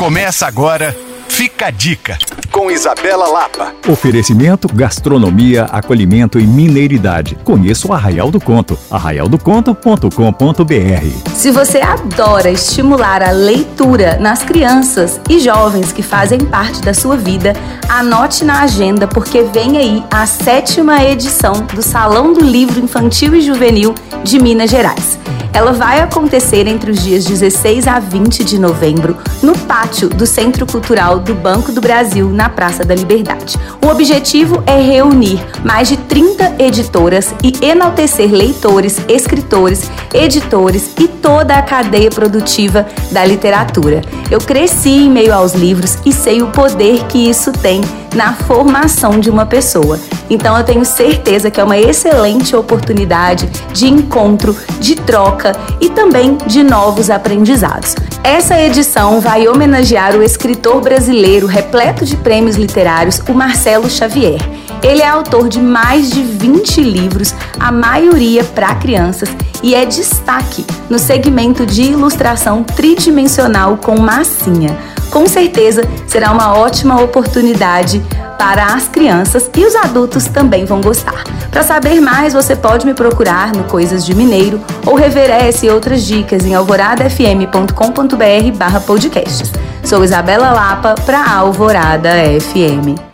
Começa agora, fica a dica, com Isabela Lapa. Oferecimento, gastronomia, acolhimento e mineiridade. Conheça o Arraial do Conto, arraialdoconto.com.br. Se você adora estimular a leitura nas crianças e jovens que fazem parte da sua vida, anote na agenda porque vem aí a sétima edição do Salão do Livro Infantil e Juvenil de Minas Gerais. Ela vai acontecer entre os dias 16 a 20 de novembro no pátio do Centro Cultural do Banco do Brasil, na Praça da Liberdade. O objetivo é reunir mais de 30 editoras e enaltecer leitores, escritores, editores e toda a cadeia produtiva da literatura. Eu cresci em meio aos livros e sei o poder que isso tem na formação de uma pessoa. Então eu tenho certeza que é uma excelente oportunidade de encontro, de troca e também de novos aprendizados. Essa edição vai homenagear o escritor brasileiro repleto de prêmios literários, o Marcelo Xavier. Ele é autor de mais de 20 livros, a maioria para crianças, e é destaque no segmento de ilustração tridimensional com massinha. Com certeza será uma ótima oportunidade para as crianças e os adultos também vão gostar. Para saber mais, você pode me procurar no Coisas de Mineiro ou rever essa e outras dicas em alvoradafm.com.br/podcasts. Sou Isabela Lapa para Alvorada FM.